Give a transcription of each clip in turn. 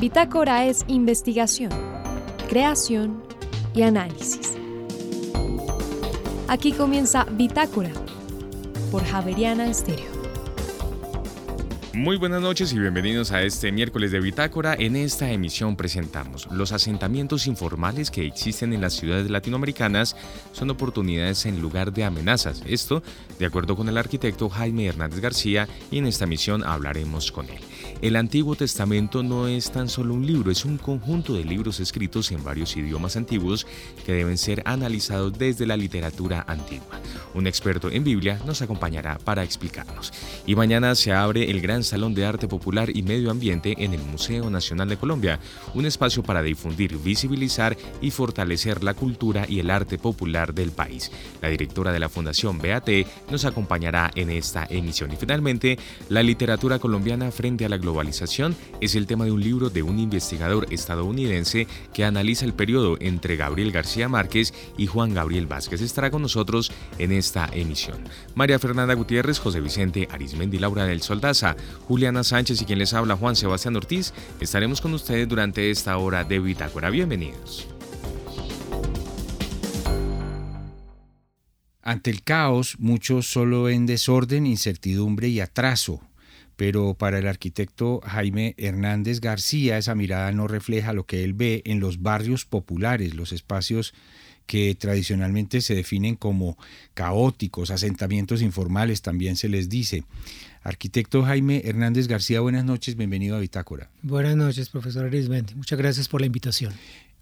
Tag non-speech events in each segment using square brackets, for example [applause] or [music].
Bitácora es investigación, creación y análisis. Aquí comienza Bitácora por Javeriana Estéreo. Muy buenas noches y bienvenidos a este miércoles de Bitácora. En esta emisión presentamos los asentamientos informales que existen en las ciudades latinoamericanas son oportunidades en lugar de amenazas. Esto de acuerdo con el arquitecto Jaime Hernández García y en esta emisión hablaremos con él. El Antiguo Testamento no es tan solo un libro, es un conjunto de libros escritos en varios idiomas antiguos que deben ser analizados desde la literatura antigua. Un experto en Biblia nos acompañará para explicarnos. Y mañana se abre el Gran Salón de Arte Popular y Medio Ambiente en el Museo Nacional de Colombia, un espacio para difundir, visibilizar y fortalecer la cultura y el arte popular del país. La directora de la Fundación BAT nos acompañará en esta emisión. Y finalmente, la literatura colombiana frente a la globalización es el tema de un libro de un investigador estadounidense que analiza el periodo entre Gabriel García Márquez y Juan Gabriel Vázquez. Estará con nosotros en esta emisión. María Fernanda Gutiérrez, José Vicente Arismendi, Laura del Soldaza, Juliana Sánchez y quien les habla Juan Sebastián Ortiz, estaremos con ustedes durante esta hora de Bitácora. Bienvenidos. Ante el caos, muchos solo ven desorden, incertidumbre y atraso pero para el arquitecto Jaime Hernández García esa mirada no refleja lo que él ve en los barrios populares, los espacios que tradicionalmente se definen como caóticos, asentamientos informales también se les dice. Arquitecto Jaime Hernández García, buenas noches, bienvenido a Bitácora. Buenas noches, profesor Arismendi. Muchas gracias por la invitación.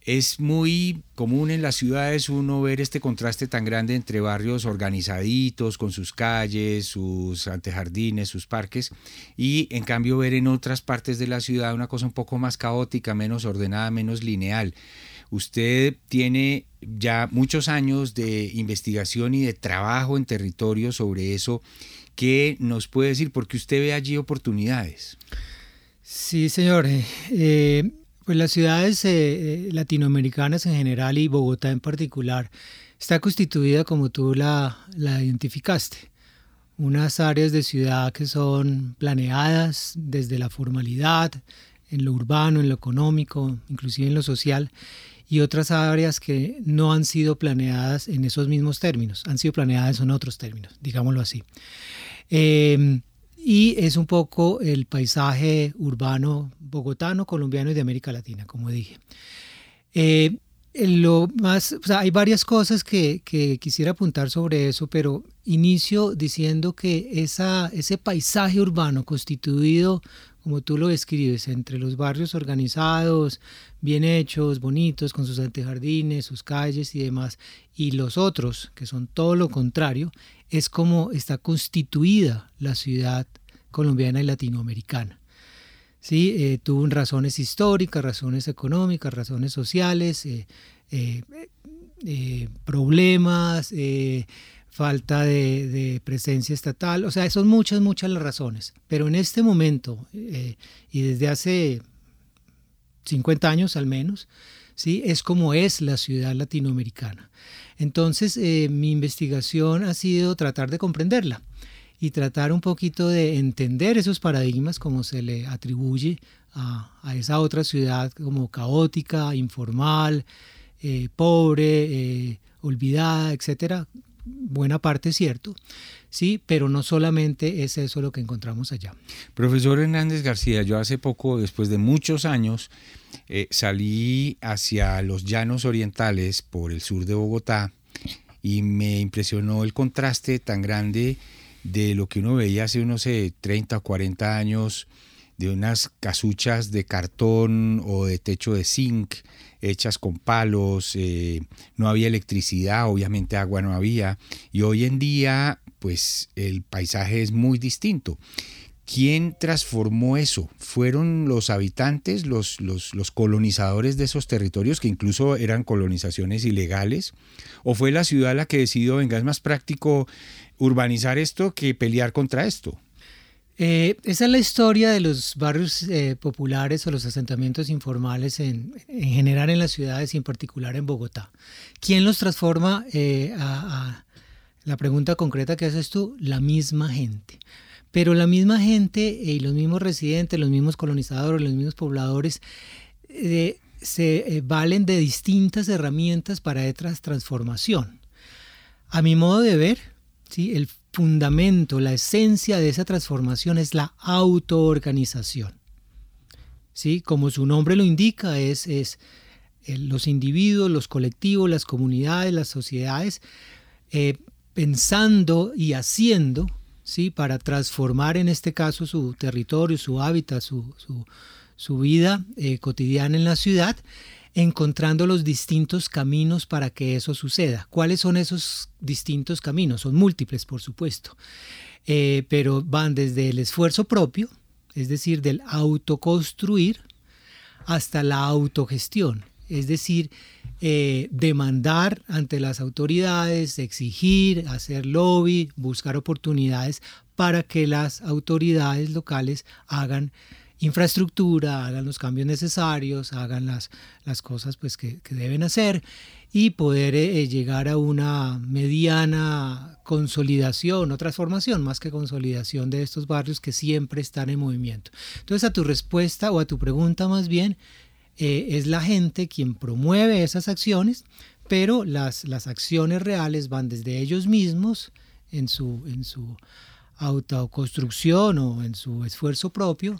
Es muy común en las ciudades uno ver este contraste tan grande entre barrios organizaditos, con sus calles, sus antejardines, sus parques, y en cambio ver en otras partes de la ciudad una cosa un poco más caótica, menos ordenada, menos lineal. Usted tiene ya muchos años de investigación y de trabajo en territorio sobre eso. ¿Qué nos puede decir? Porque usted ve allí oportunidades. Sí, señor. Eh, pues las ciudades eh, eh, latinoamericanas en general y Bogotá en particular está constituida como tú la, identificaste. Unas áreas de ciudad que son planeadas desde la formalidad, en lo urbano, en lo económico, inclusive en lo social, y otras áreas que no han sido planeadas en esos mismos términos, han sido planeadas en otros términos, digámoslo así. Eh, y es un poco el paisaje urbano bogotano, colombiano y de América Latina, como dije. Eh, lo más, hay varias cosas que, quisiera apuntar sobre eso, pero inicio diciendo que ese paisaje urbano constituido, como tú lo describes, entre los barrios organizados, bien hechos, bonitos, con sus antejardines, sus calles y demás, y los otros, que son todo lo contrario, es como está constituida la ciudad colombiana y latinoamericana. ¿Sí? Eh, tuvo razones históricas, razones económicas, razones sociales, eh, eh, problemas, falta de, presencia estatal, o sea, son muchas, muchas las razones. Pero en este momento, y desde hace 50 años al menos, ¿sí? es como es la ciudad latinoamericana. Entonces, mi investigación ha sido tratar de comprenderla y tratar un poquito de entender esos paradigmas como se le atribuye a, esa otra ciudad como caótica, informal, eh, pobre, eh, olvidada, etcétera. Buena parte cierto, sí, pero no solamente es eso lo que encontramos allá. Profesor Hernández García, yo hace poco, después de muchos años, eh, salí hacia los llanos orientales por el sur de Bogotá y me impresionó el contraste tan grande de lo que uno veía hace unos 30 o 40 años, de unas casuchas de cartón o de techo de zinc hechas con palos, eh, no había electricidad, obviamente agua no había, y hoy en día pues el paisaje es muy distinto. ¿Quién transformó eso? ¿Fueron los habitantes, los, los, los, colonizadores de esos territorios, que incluso eran colonizaciones ilegales? ¿O fue la ciudad la que decidió, venga, es más práctico urbanizar esto que pelear contra esto. Eh, esa es la historia de los barrios eh, populares o los asentamientos informales en, general en las ciudades y en particular en Bogotá. ¿Quién los transforma? Eh, la pregunta concreta que haces tú, la misma gente. pero la misma gente y los mismos residentes, los mismos colonizadores, los mismos pobladores se valen de distintas herramientas para esta transformación. A mi modo de ver, ¿sí? el fundamento, la esencia de esa transformación es la autoorganización. ¿Sí? Como su nombre lo indica, es, es los individuos, los colectivos, las comunidades, las sociedades, eh, pensando y haciendo ¿sí? para transformar en este caso su territorio, su hábitat, su, su, vida eh, cotidiana en la ciudad encontrando los distintos caminos para que eso suceda. ¿Cuáles son esos distintos caminos? Son múltiples, por supuesto, eh, pero van desde el esfuerzo propio, es decir, del autoconstruir, hasta la autogestión, es decir, eh, demandar ante las autoridades, exigir, hacer lobby, buscar oportunidades para que las autoridades locales hagan infraestructura, hagan los cambios necesarios, hagan las, las cosas pues, que, deben hacer y poder eh, eh, llegar a una mediana consolidación o transformación, más que consolidación de estos barrios que siempre están en movimiento. Entonces a tu respuesta o a tu pregunta más bien, eh, es la gente quien promueve esas acciones, pero las, las acciones reales van desde ellos mismos en su, en su autoconstrucción o en su esfuerzo propio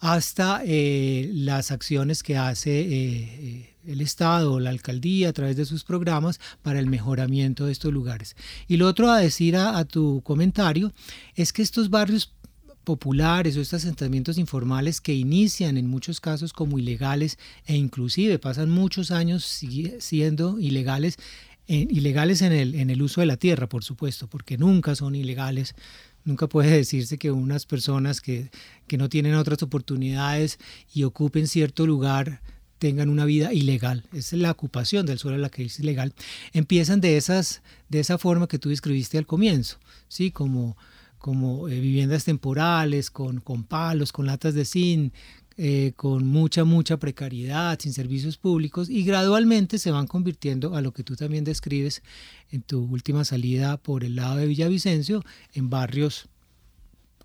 hasta eh, las acciones que hace eh, eh, el Estado o la alcaldía a través de sus programas para el mejoramiento de estos lugares. Y lo otro a decir a, tu comentario es que estos barrios populares o estos asentamientos informales que inician en muchos casos como ilegales e inclusive pasan muchos años siendo ilegales, ilegales en el, en el uso de la tierra, por supuesto, porque nunca son ilegales Nunca puede decirse que unas personas que, no tienen otras oportunidades y ocupen cierto lugar tengan una vida ilegal. Es la ocupación del suelo la que es ilegal. Empiezan de, esas, de esa forma que tú describiste al comienzo, ¿sí? como, como eh, viviendas temporales, con, con palos, con latas de zinc, eh, con mucha, mucha precariedad, sin servicios públicos y gradualmente se van convirtiendo a lo que tú también describes en tu última salida por el lado de Villavicencio, en barrios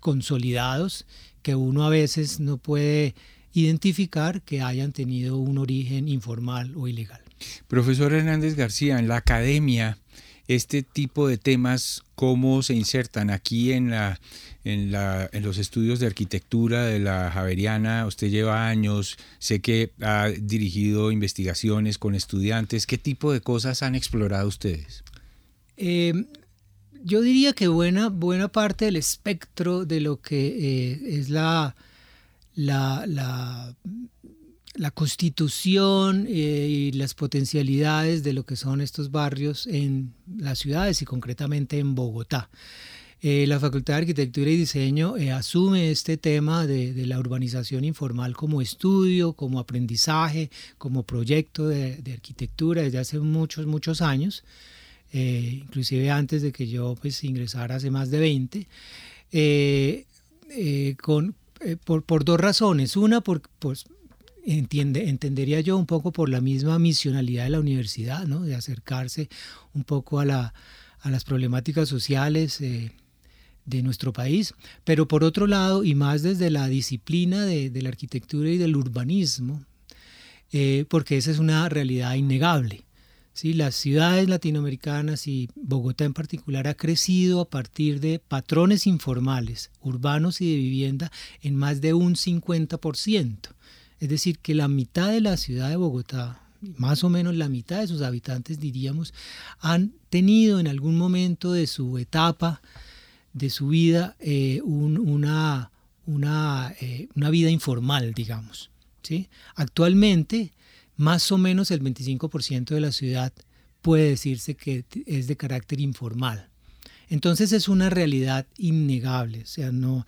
consolidados que uno a veces no puede identificar que hayan tenido un origen informal o ilegal. Profesor Hernández García, en la academia, este tipo de temas, ¿cómo se insertan aquí en, la, en, la, en los estudios de arquitectura de la Javeriana? Usted lleva años, sé que ha dirigido investigaciones con estudiantes. ¿Qué tipo de cosas han explorado ustedes? Eh, yo diría que buena, buena parte del espectro de lo que eh, es la, la, la, constitución eh, y las potencialidades de lo que son estos barrios en las ciudades y concretamente en Bogotá. la Facultad de Arquitectura y Diseño asume este tema de, la urbanización informal como estudio, como aprendizaje, como proyecto de, de arquitectura desde hace muchos, muchos años. Eh, inclusive antes de que yo pues, ingresara hace más de 20, eh, eh, con, por, dos razones. Una, por, pues, entiende, entendería yo un poco por la misma misionalidad de la universidad, ¿no? de acercarse un poco a, la, a las problemáticas sociales de nuestro país, pero por otro lado, y más desde la disciplina de, la arquitectura y del urbanismo, porque esa es una realidad innegable. ¿sí? Las ciudades latinoamericanas y Bogotá en particular ha crecido a partir de patrones informales, urbanos y de vivienda en más de un 50%. Es decir, que la mitad de la ciudad de Bogotá, más o menos la mitad de sus habitantes diríamos, han tenido en algún momento de su etapa, de su vida, eh, una, eh, una vida informal, digamos. ¿sí? Actualmente, más o menos el 25% de la ciudad puede decirse que es de carácter informal. Entonces es una realidad innegable, o sea, no,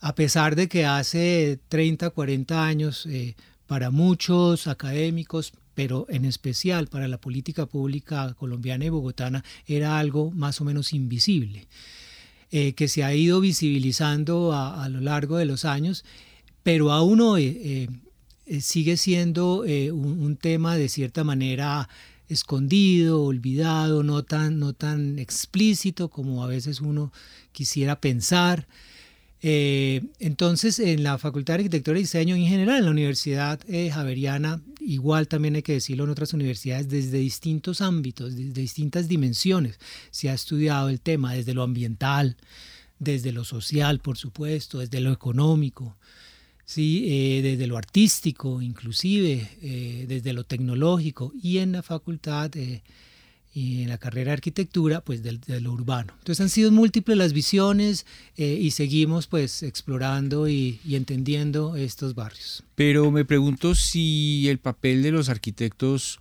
a pesar de que hace 30, 40 años eh, para muchos académicos, pero en especial para la política pública colombiana y bogotana, era algo más o menos invisible, eh, que se ha ido visibilizando a, lo largo de los años, pero aún hoy eh, sigue siendo un, tema de cierta manera escondido, olvidado, no tan, no tan explícito como a veces uno quisiera pensar. Eh, entonces, en la Facultad de Arquitectura y Diseño en general, en la Universidad eh, Javeriana, igual también hay que decirlo en otras universidades, desde distintos ámbitos, desde distintas dimensiones, se ha estudiado el tema, desde lo ambiental, desde lo social, por supuesto, desde lo económico, ¿sí? Eh, desde lo artístico, inclusive, desde lo tecnológico, y en la facultad y en la carrera de arquitectura, pues de, lo urbano. Entonces han sido múltiples las visiones eh, y seguimos pues explorando y, y, entendiendo estos barrios. Pero me pregunto si el papel de los arquitectos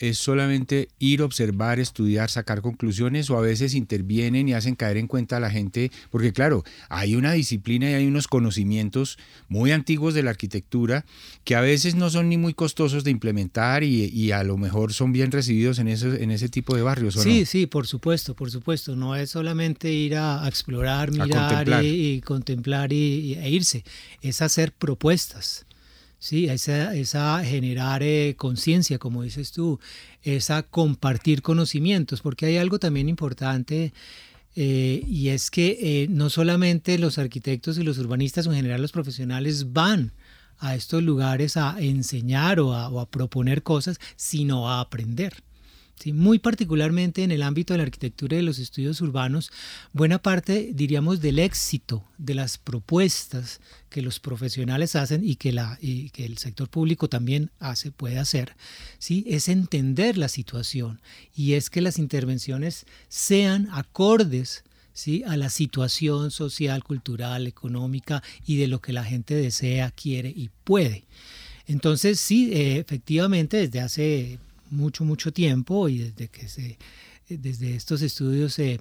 es solamente ir, observar, estudiar, sacar conclusiones o a veces intervienen y hacen caer en cuenta a la gente, porque claro, hay una disciplina y hay unos conocimientos muy antiguos de la arquitectura que a veces no son ni muy costosos de implementar y, a lo mejor son bien recibidos en, eso, en ese tipo de barrios. sí, sí, por supuesto, por supuesto. No es solamente ir a, explorar, mirar Y, contemplar y, e irse, es hacer propuestas. Sí, esa, esa generar eh, conciencia, como dices tú, esa compartir conocimientos, porque hay algo también importante eh, y es que eh, no solamente los arquitectos y los urbanistas, en general los profesionales van a estos lugares a enseñar o a proponer cosas, sino a aprender muy particularmente en el ámbito de la arquitectura y de los estudios urbanos, buena parte, diríamos, del éxito de las propuestas que los profesionales hacen y que, la, que el sector público también hace, puede hacer, ¿sí? es entender la situación y es que las intervenciones sean acordes ¿sí? a la situación social, cultural, económica y de lo que la gente desea, quiere y puede. Entonces, sí, eh, efectivamente, desde hace mucho, mucho tiempo y desde que se, desde estos estudios eh,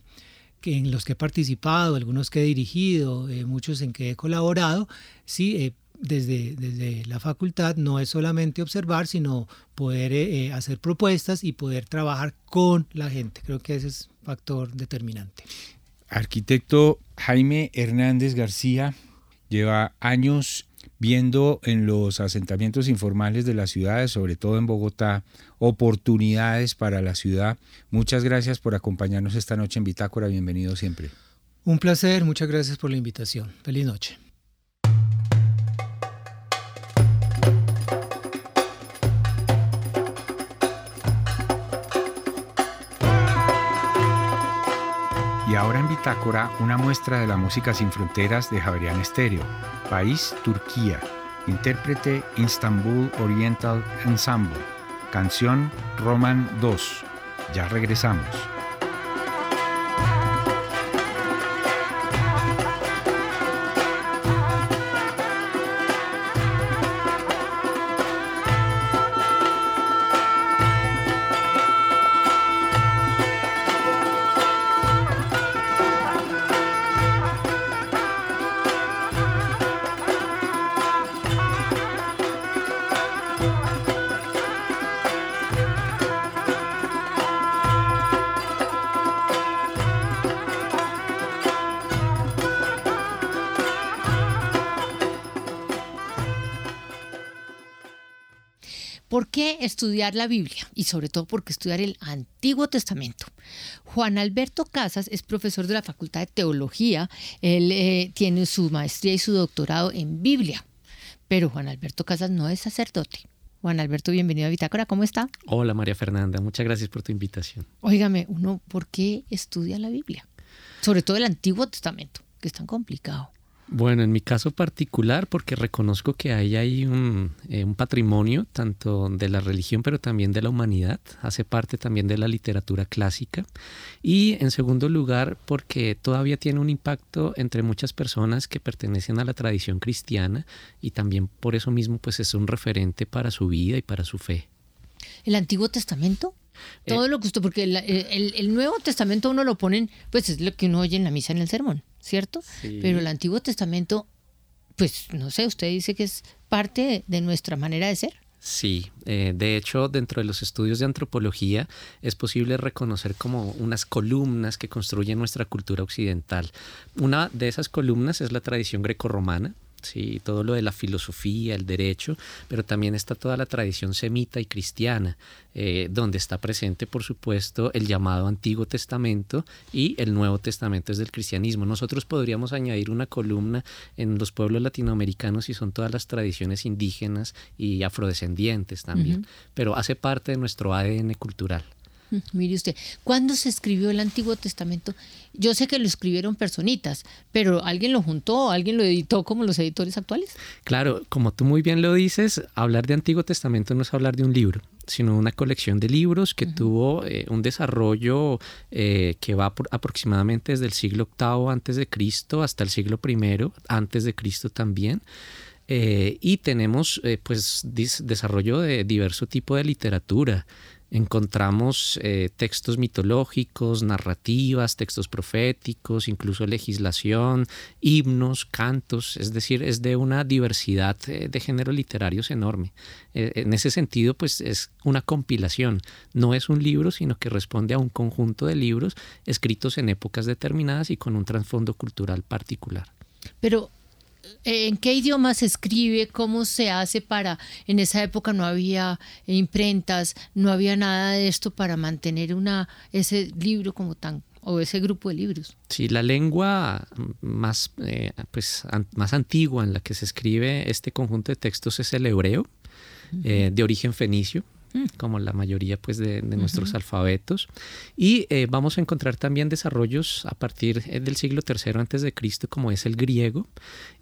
que en los que he participado, algunos que he dirigido, eh, muchos en que he colaborado, sí, eh, desde, desde la facultad no es solamente observar, sino poder hacer propuestas y poder trabajar con la gente. Creo que ese es factor determinante. Arquitecto Jaime Hernández García lleva años viendo en los asentamientos informales de las ciudades, sobre todo en Bogotá, oportunidades para la ciudad. Muchas gracias por acompañarnos esta noche en Bitácora. Bienvenido siempre. Un placer, muchas gracias por la invitación. Feliz noche. Y ahora en Bitácora, una muestra de la música sin fronteras de Javerian Estéreo. País Turquía. Intérprete Istanbul Oriental Ensemble. Canción Roman 2. Ya regresamos. Qué estudiar la Biblia? Y sobre todo, ¿por qué estudiar el Antiguo Testamento? Juan Alberto Casas es profesor de la Facultad de Teología. Él eh, tiene su maestría y su doctorado en Biblia. Pero Juan Alberto Casas no es sacerdote. Juan Alberto, bienvenido a Bitácora, ¿cómo está? Hola María Fernanda, muchas gracias por tu invitación. Óigame, uno, ¿por qué estudia la Biblia? Sobre todo el Antiguo Testamento, que es tan complicado. Bueno, en mi caso particular, porque reconozco que ahí hay eh, un, patrimonio tanto de la religión, pero también de la humanidad, hace parte también de la literatura clásica. Y en segundo lugar, porque todavía tiene un impacto entre muchas personas que pertenecen a la tradición cristiana y también por eso mismo pues es un referente para su vida y para su fe. ¿El Antiguo Testamento? Todo eh, lo que usted, porque el, el, Nuevo Testamento uno lo ponen, pues es lo que uno oye en la misa en el sermón. ¿Cierto? Pero el Antiguo Testamento, pues no sé, usted dice que es parte de nuestra manera de ser. Sí, eh, de hecho, dentro de los estudios de antropología es posible reconocer como unas columnas que construyen nuestra cultura occidental. Una de esas columnas es la tradición grecorromana, ¿sí? todo lo de la filosofía, el derecho, pero también está toda la tradición semita y cristiana, eh, donde está presente, por supuesto, el llamado Antiguo Testamento y el Nuevo Testamento es del cristianismo. Nosotros podríamos añadir una columna en los pueblos latinoamericanos y son todas las tradiciones indígenas y afrodescendientes también, pero hace parte de nuestro ADN cultural. Mire usted, ¿cuándo se escribió el Antiguo Testamento? Yo sé que lo escribieron personitas, pero ¿alguien lo juntó? ¿Alguien lo editó como los editores actuales? Claro, como tú muy bien lo dices, hablar de Antiguo Testamento no es hablar de un libro, sino una colección de libros que tuvo eh, un desarrollo eh, que va aproximadamente desde el siglo VIII antes de Cristo hasta el siglo I antes de Cristo también. Eh, y tenemos pues desarrollo de diverso tipo de literatura, encontramos eh, textos mitológicos, narrativas, textos proféticos, incluso legislación, himnos, cantos, es decir, es de una diversidad eh, de géneros literarios enorme. Eh, en ese sentido, pues es una compilación, no es un libro, sino que responde a un conjunto de libros escritos en épocas determinadas y con un trasfondo cultural particular. Pero en qué idioma se escribe, cómo se hace para, en esa época no había imprentas, no había nada de esto para mantener una, ese libro como tan o ese grupo de libros. Sí, la lengua más, eh, pues, más antigua en la que se escribe este conjunto de textos es el hebreo, eh, de origen fenicio. Como la mayoría pues, de, nuestros alfabetos. Y eh, vamos a encontrar también desarrollos a partir eh, del siglo III antes de Cristo, como es el griego,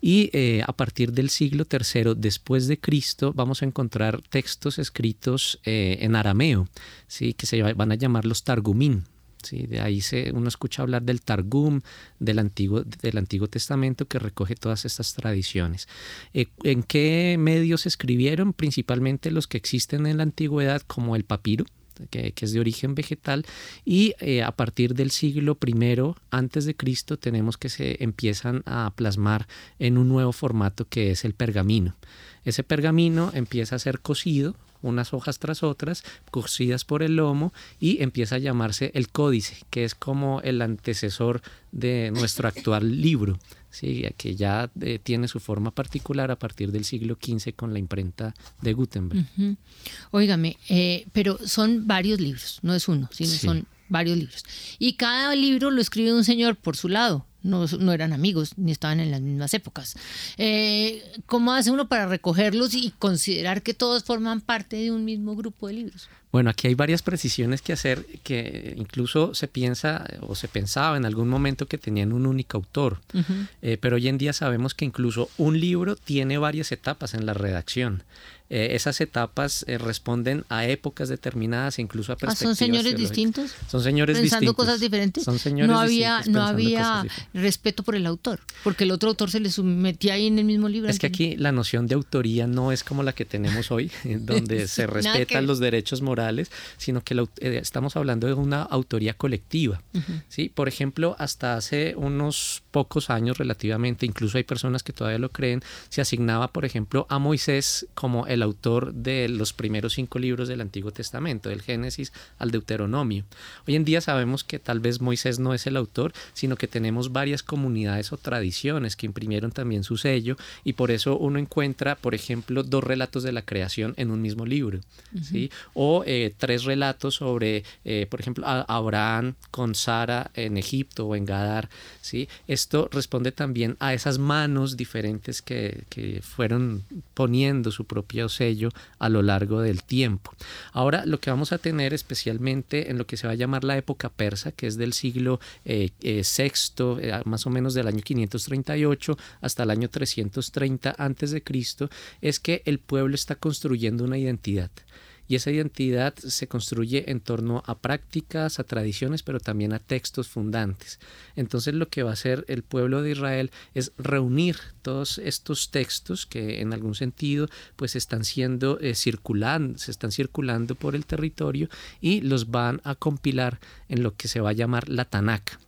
y eh, a partir del siglo III después de Cristo vamos a encontrar textos escritos en arameo, ¿sí? que se van a llamar los targumín. ¿Sí? De ahí se, uno escucha hablar del Targum, del Antiguo, del Antiguo Testamento, que recoge todas estas tradiciones. Eh, ¿En qué medios escribieron? Principalmente los que existen en la antigüedad, como el papiro, que, es de origen vegetal, y eh, a partir del siglo I antes de Cristo tenemos que se empiezan a plasmar en un nuevo formato que es el pergamino. Ese pergamino empieza a ser cocido unas hojas tras otras, cosidas por el lomo, y empieza a llamarse el códice, que es como el antecesor de nuestro actual libro. Sí, que ya eh, tiene su forma particular a partir del siglo XV con la imprenta de Gutenberg. Óigame, eh, pero son varios libros, no es uno, sino son varios libros. Y cada libro lo escribe un señor por su lado no, eran amigos ni estaban en las mismas épocas. Eh, ¿Cómo hace uno para recogerlos y considerar que todos forman parte de un mismo grupo de libros? Bueno, aquí hay varias precisiones que hacer que incluso se piensa o se pensaba en algún momento que tenían un único autor, eh, pero hoy en día sabemos que incluso un libro tiene varias etapas en la redacción. Eh, esas etapas eh, responden a épocas determinadas, incluso a perspectivas. ¿Son señores distintos? Son señores pensando cosas diferentes. Son señores no había, no había respeto por el autor, porque el otro autor se le metía ahí en el mismo libro. Es que aquí la noción de autoría no es como la que tenemos hoy, [laughs] donde [laughs] se respetan los derechos morales, sino que eh, estamos hablando de una autoría colectiva. ¿sí? Por ejemplo, hasta hace unos pocos años relativamente, incluso hay personas que todavía lo creen, se asignaba, por ejemplo, a Moisés como el autor de los primeros cinco libros del Antiguo Testamento, del Génesis al Deuteronomio. Hoy en día sabemos que tal vez Moisés no es el autor, sino que tenemos varias comunidades o tradiciones que imprimieron también su sello y por eso uno encuentra, por ejemplo, dos relatos de la creación en un mismo libro, ¿sí? o eh, tres relatos sobre, eh, por ejemplo, Abraham con Sara en Egipto o en Gadar. ¿sí? Esto responde también a esas manos diferentes que, que fueron poniendo su propio sello a lo largo del tiempo. Ahora lo que vamos a tener especialmente en lo que se va a llamar la época persa, que es del siglo eh, eh, sexto, eh, más o menos del año 538 hasta el año 330 antes de Cristo, es que el pueblo está construyendo una identidad y esa identidad se construye en torno a prácticas, a tradiciones, pero también a textos fundantes. Entonces lo que va a hacer el pueblo de Israel es reunir todos estos textos que en algún sentido pues están siendo eh, circulando, se están circulando por el territorio y los van a compilar en lo que se va a llamar la Tanakh.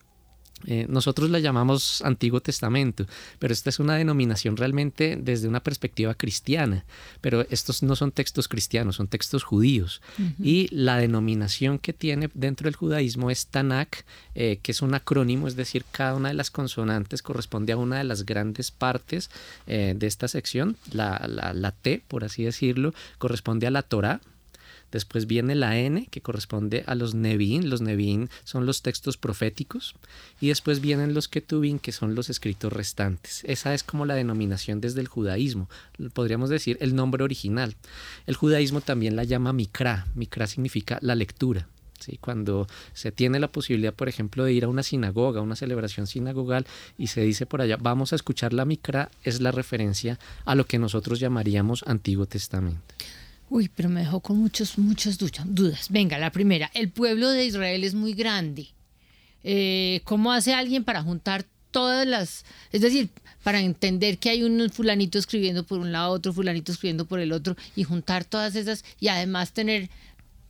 Eh, nosotros la llamamos Antiguo Testamento, pero esta es una denominación realmente desde una perspectiva cristiana, pero estos no son textos cristianos, son textos judíos. Y la denominación que tiene dentro del judaísmo es Tanakh, eh, que es un acrónimo, es decir, cada una de las consonantes corresponde a una de las grandes partes eh, de esta sección. La, la, la T, por así decirlo, corresponde a la Torah, Después viene la N, que corresponde a los Nevi'im. Los Nevi'im son los textos proféticos. Y después vienen los Ketubim, que son los escritos restantes. Esa es como la denominación desde el judaísmo. Podríamos decir el nombre original. El judaísmo también la llama Mikra. Mikra significa la lectura. ¿Sí? Cuando se tiene la posibilidad, por ejemplo, de ir a una sinagoga, una celebración sinagogal, y se dice por allá, vamos a escuchar la Mikra, es la referencia a lo que nosotros llamaríamos Antiguo Testamento. Uy, pero me dejó con muchos, muchas dudas. Venga, la primera, el pueblo de Israel es muy grande. Eh, ¿Cómo hace alguien para juntar todas las... Es decir, para entender que hay un fulanito escribiendo por un lado, otro fulanito escribiendo por el otro, y juntar todas esas, y además tener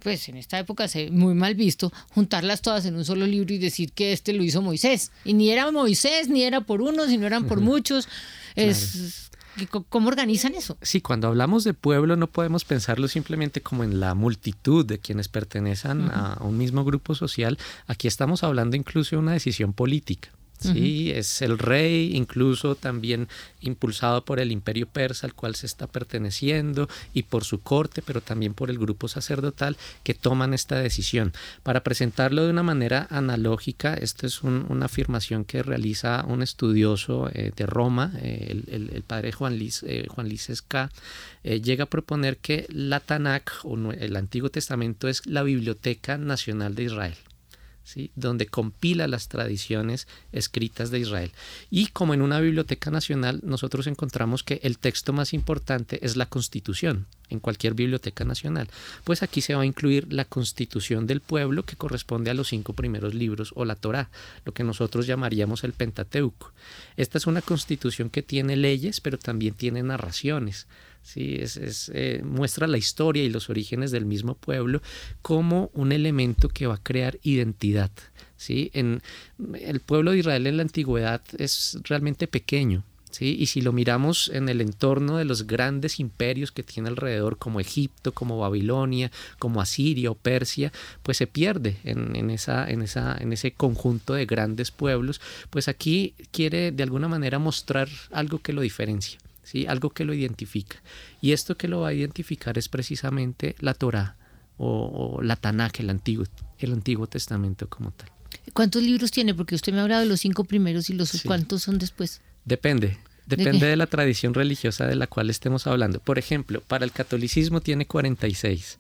pues en esta época se muy mal visto, juntarlas todas en un solo libro y decir que este lo hizo Moisés. Y ni era Moisés, ni era por uno, sino eran por muchos. Es, ¿Cómo organizan eso? Sí, cuando hablamos de pueblo no podemos pensarlo simplemente como en la multitud de quienes pertenecen a un mismo grupo social. Aquí estamos hablando incluso de una decisión política. Sí, es el rey, incluso también impulsado por el imperio persa al cual se está perteneciendo y por su corte, pero también por el grupo sacerdotal que toman esta decisión. Para presentarlo de una manera analógica, esta es una afirmación que realiza un estudioso eh, de Roma, eh, el, padre Juan Liz, eh, Juan llega a proponer que la Tanakh o el Antiguo Testamento es la Biblioteca Nacional de Israel donde compila las tradiciones escritas de Israel. Y como en una biblioteca nacional, nosotros encontramos que el texto más importante es la Constitución, en cualquier biblioteca nacional. Pues aquí se va a incluir la Constitución del pueblo, que corresponde a los cinco primeros libros, o la Torá, lo que nosotros llamaríamos el Pentateuco. Esta es una constitución que tiene leyes, pero también tiene narraciones. ¿Sí? Es, eh, muestra la historia y los orígenes del mismo pueblo como un elemento que va a crear identidad. ¿sí? En, el pueblo de Israel en la antigüedad es realmente pequeño. ¿Sí? Y si lo miramos en el entorno de los grandes imperios que tiene alrededor, como Egipto, como Babilonia, como Asiria o Persia, pues se pierde en, en, esa, en, esa, en ese conjunto de grandes pueblos. Pues aquí quiere de alguna manera mostrar algo que lo diferencia. ¿Sí? algo que lo identifica. Y esto que lo va a identificar es precisamente la Torah o, la Tanakh, el Antiguo, el Antiguo Testamento como tal. ¿Cuántos libros tiene? Porque usted me ha hablado de los cinco primeros y los cuántos son después. Depende. Depende ¿De, la tradición religiosa de la cual estemos hablando. Por ejemplo, para el catolicismo tiene 46,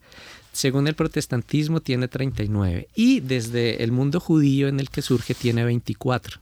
según el protestantismo tiene 39 y desde el mundo judío en el que surge tiene 24.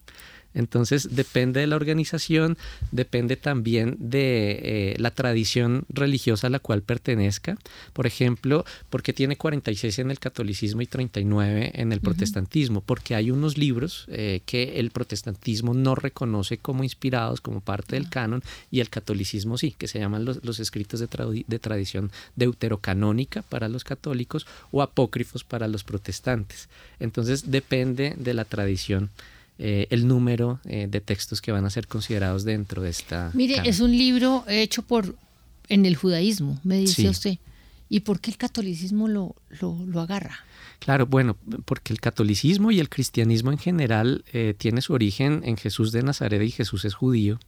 Entonces depende de la organización, depende también de eh, la tradición religiosa a la cual pertenezca. Por ejemplo, porque tiene 46 en el catolicismo y 39 en el protestantismo, porque hay unos libros eh, que el protestantismo no reconoce como inspirados, como parte del canon, y el catolicismo sí, que se llaman los, escritos de, de tradición deuterocanónica para los católicos o apócrifos para los protestantes. Entonces depende de la tradición eh, el número eh, de textos que van a ser considerados dentro de esta. Mire, es un libro hecho por en el judaísmo, me dice usted. ¿Y por qué el catolicismo lo, lo, agarra? Claro, bueno, porque el catolicismo y el cristianismo en general eh, tiene su origen en Jesús de Nazaret y Jesús es judío.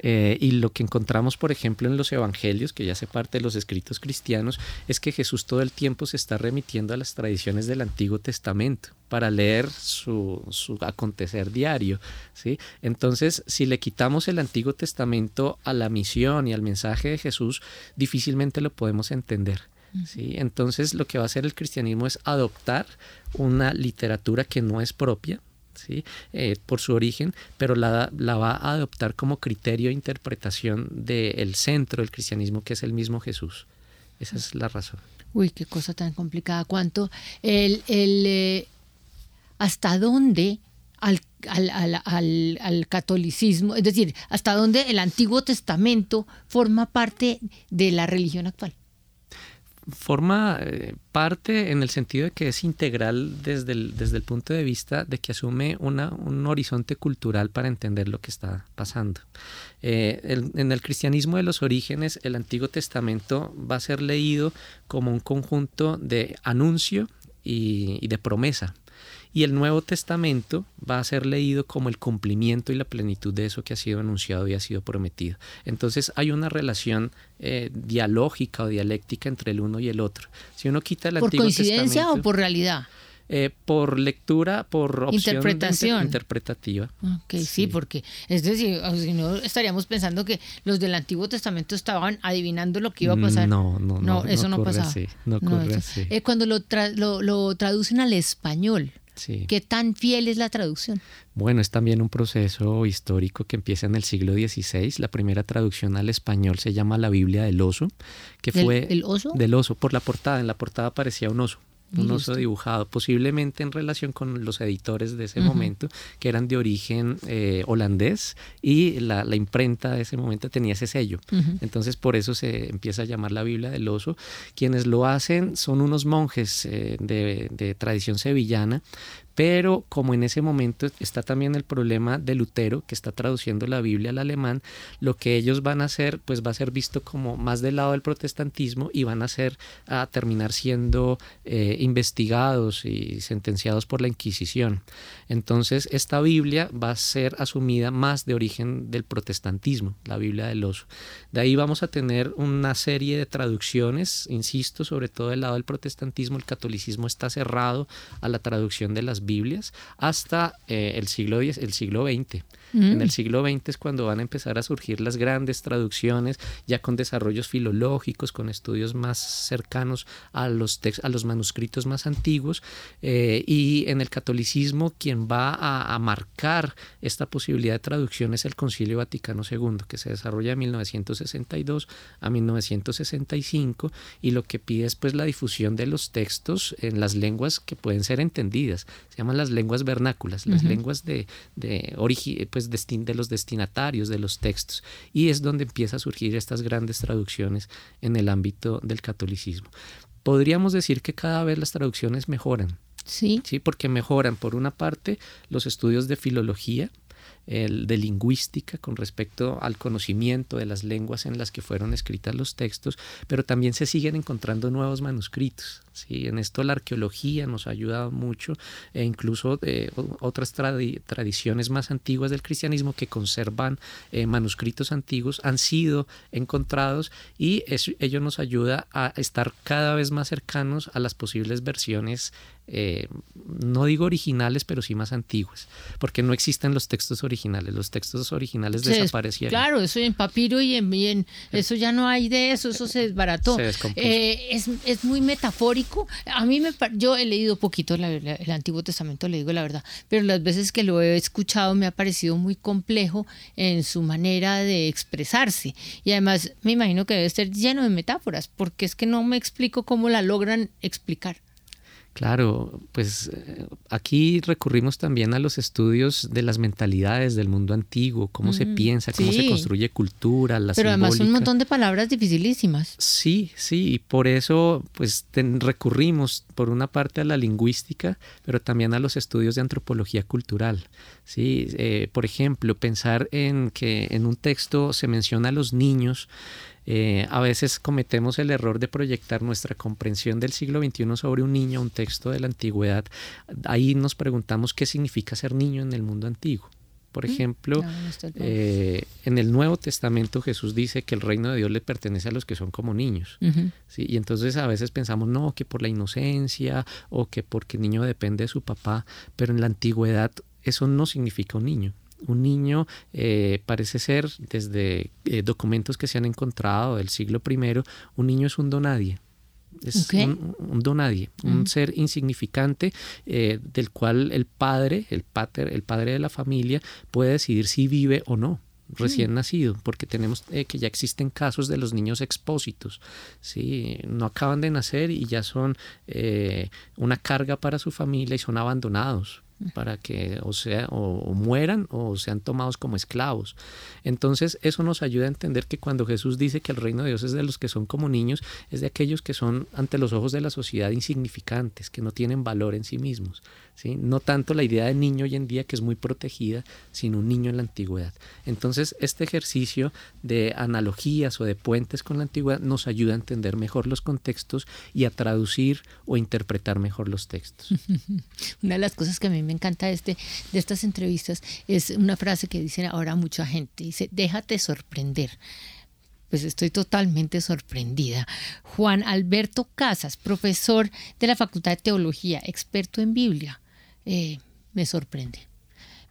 Eh, y lo que encontramos, por ejemplo, en los evangelios, que ya hace parte de los escritos cristianos, es que Jesús todo el tiempo se está remitiendo a las tradiciones del Antiguo Testamento para leer su, su acontecer diario. ¿sí? Entonces, si le quitamos el Antiguo Testamento a la misión y al mensaje de Jesús, difícilmente lo podemos entender. ¿sí? Entonces, lo que va a hacer el cristianismo es adoptar una literatura que no es propia, ¿sí? Eh, por su origen, pero la, la, va a adoptar como criterio de interpretación del centro del cristianismo, que es el mismo Jesús. Esa es la razón. Uy, qué cosa tan complicada. ¿Cuánto? El, el, eh, ¿Hasta dónde al, al, al, al, catolicismo, es decir, hasta dónde el Antiguo Testamento forma parte de la religión actual? Forma eh, parte en el sentido de que es integral desde el, desde el punto de vista de que asume una, un horizonte cultural para entender lo que está pasando. Eh, en el cristianismo de los orígenes, el Antiguo Testamento va a ser leído como un conjunto de anuncio y de promesa y el Nuevo Testamento va a ser leído como el cumplimiento y la plenitud de eso que ha sido anunciado y ha sido prometido. Entonces hay una relación eh, dialógica o dialéctica entre el uno y el otro. Si uno quita el ¿Por coincidencia o por realidad? Eh, por lectura, por opción interpretación interpretativa. Ok, sí. porque es decir, si no estaríamos pensando que los del Antiguo Testamento estaban adivinando lo que iba a pasar. No, no, no. No, eso no, pasaba. no ocurre así. Eh, cuando lo, lo, lo traducen al español, ¿Qué tan fiel es la traducción? Bueno, es también un proceso histórico que empieza en el siglo XVI. La primera traducción al español se llama la Biblia del oso, que fue ¿Del oso? Del oso, por la portada. En la portada aparecía un oso un oso dibujado, posiblemente en relación con los editores de ese momento, que eran de origen eh, holandés y la, imprenta de ese momento tenía ese sello. Entonces por eso se empieza a llamar la Biblia del oso. Quienes lo hacen son unos monjes eh, de, de tradición sevillana, pero como en ese momento está también el problema de Lutero, que está traduciendo la Biblia al alemán, lo que ellos van a hacer, pues va a ser visto como más del lado del protestantismo y van a ser a terminar siendo eh, investigados y sentenciados por la Inquisición. Entonces, esta Biblia va a ser asumida más de origen del protestantismo, la Biblia del oso. De ahí vamos a tener una serie de traducciones, insisto, sobre todo del lado del protestantismo, el catolicismo está cerrado a la traducción de las Biblias hasta eh, el, siglo X, el siglo XX. En el mm. siglo XX es cuando van a empezar a surgir las grandes traducciones, ya con desarrollos filológicos, con estudios más cercanos a los, a los manuscritos más antiguos. Eh, y en el catolicismo, quien va a, marcar esta posibilidad de traducción es el Concilio Vaticano II, que se desarrolla de 1962 a 1965 y lo que pide es pues la difusión de los textos en las lenguas que pueden ser entendidas se llaman las lenguas vernáculas, las lenguas de, de, pues de los destinatarios de los textos. Y es donde empieza a surgir estas grandes traducciones en el ámbito del catolicismo. Podríamos decir que cada vez las traducciones mejoran. Sí. Sí, porque mejoran, por una parte, los estudios de filología, el de lingüística con respecto al conocimiento de las lenguas en las que fueron escritas los textos, pero también se siguen encontrando nuevos manuscritos. ¿sí? En esto la arqueología nos ha ayudado mucho e incluso de otras tradiciones más antiguas del cristianismo que conservan eh, manuscritos antiguos han sido encontrados y eso, ello nos ayuda a estar cada vez más cercanos a las posibles versiones eh, no digo originales, pero sí más antiguas, porque no existen los textos originales, los textos originales desaparecieron. Claro, eso en papiro y en, eso ya no hay de eso, eso se desbarató. Eh, es, es, muy metafórico. A mí me yo he leído poquito el Antiguo Testamento, le digo la verdad, pero las veces que lo he escuchado me ha parecido muy complejo en su manera de expresarse. Y además me imagino que debe estar lleno de metáforas, porque es que no me explico cómo la logran explicar. Claro, pues eh, aquí recurrimos también a los estudios de las mentalidades del mundo antiguo, cómo se piensa, cómo se construye cultura, la Pero además un montón de palabras dificilísimas. Sí, sí, y por eso pues recurrimos por una parte a la lingüística, pero también a los estudios de antropología cultural. Sí, eh, por ejemplo, pensar en que en un texto se menciona a los niños eh, a veces cometemos el error de proyectar nuestra comprensión del siglo XXI sobre un niño, un texto de la antigüedad. Ahí nos preguntamos qué significa ser niño en el mundo antiguo. Por mm, ejemplo, eh, en el Nuevo Testamento Jesús dice que el reino de Dios le pertenece a los que son como niños. Y entonces a veces pensamos, no, que por la inocencia o que porque el niño depende de su papá, pero en la antigüedad eso no significa un niño un niño eh, parece ser, desde eh, documentos que se han encontrado del siglo I, un niño es un donadie. Es un, donadie, un ser insignificante eh, del cual el padre, el pater, el padre de la familia, puede decidir si vive o no recién mm. nacido, porque tenemos que ya existen casos de los niños expósitos, ¿sí? no acaban de nacer y ya son una carga para su familia y son abandonados para que o sea o, mueran o sean tomados como esclavos. Entonces eso nos ayuda a entender que cuando Jesús dice que el reino de Dios es de los que son como niños, es de aquellos que son ante los ojos de la sociedad insignificantes, que no tienen valor en sí mismos. ¿sí? No tanto la idea de niño hoy en día que es muy protegida, sino un niño en la antigüedad. Entonces este ejercicio de analogías o de puentes con la antigüedad nos ayuda a entender mejor los contextos y a traducir o interpretar mejor los textos. [laughs] Una de las cosas que a mí me encanta este, de estas entrevistas es una frase que dicen ahora mucha gente, dice, déjate sorprender. Pues estoy totalmente sorprendida. Juan Alberto Casas, profesor de la Facultad de Teología, experto en Biblia, eh, me sorprende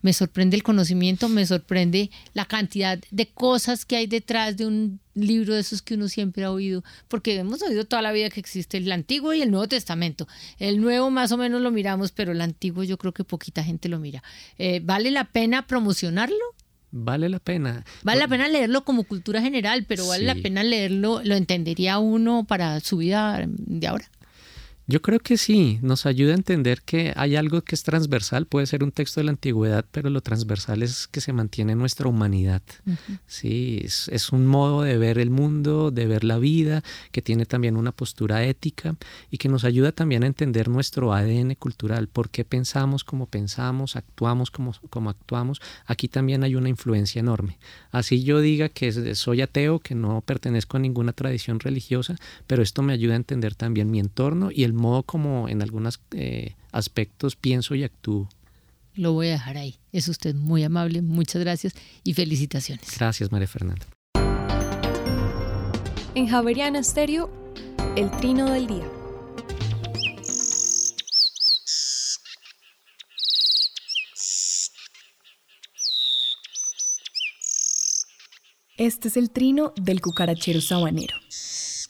me sorprende el conocimiento, me sorprende la cantidad de cosas que hay detrás de un libro de esos que uno siempre ha oído, porque hemos oído toda la vida que existe el Antiguo y el Nuevo Testamento. El Nuevo más o menos lo miramos, pero el Antiguo yo creo que poquita gente lo mira. Eh, ¿Vale la pena promocionarlo? Vale la pena. Vale la pena leerlo como cultura general, pero vale la pena leerlo, lo entendería uno para su vida de ahora. Yo creo que sí, nos ayuda a entender que hay algo que es transversal, puede ser un texto de la antigüedad, pero lo transversal es que se mantiene nuestra humanidad. Sí, es, un modo de ver el mundo, de ver la vida, que tiene también una postura ética y que nos ayuda también a entender nuestro ADN cultural, por qué pensamos como pensamos, actuamos como, como actuamos. Aquí también hay una influencia enorme. Así yo diga que soy ateo, que no pertenezco a ninguna tradición religiosa, pero esto me ayuda a entender también mi entorno y el modo como en algunos eh, aspectos pienso y actúo. Lo voy a dejar ahí. Es usted muy amable, muchas gracias y felicitaciones. Gracias, María Fernanda. En Javeriana Estéreo, el trino del día. Este es el trino del cucarachero sabanero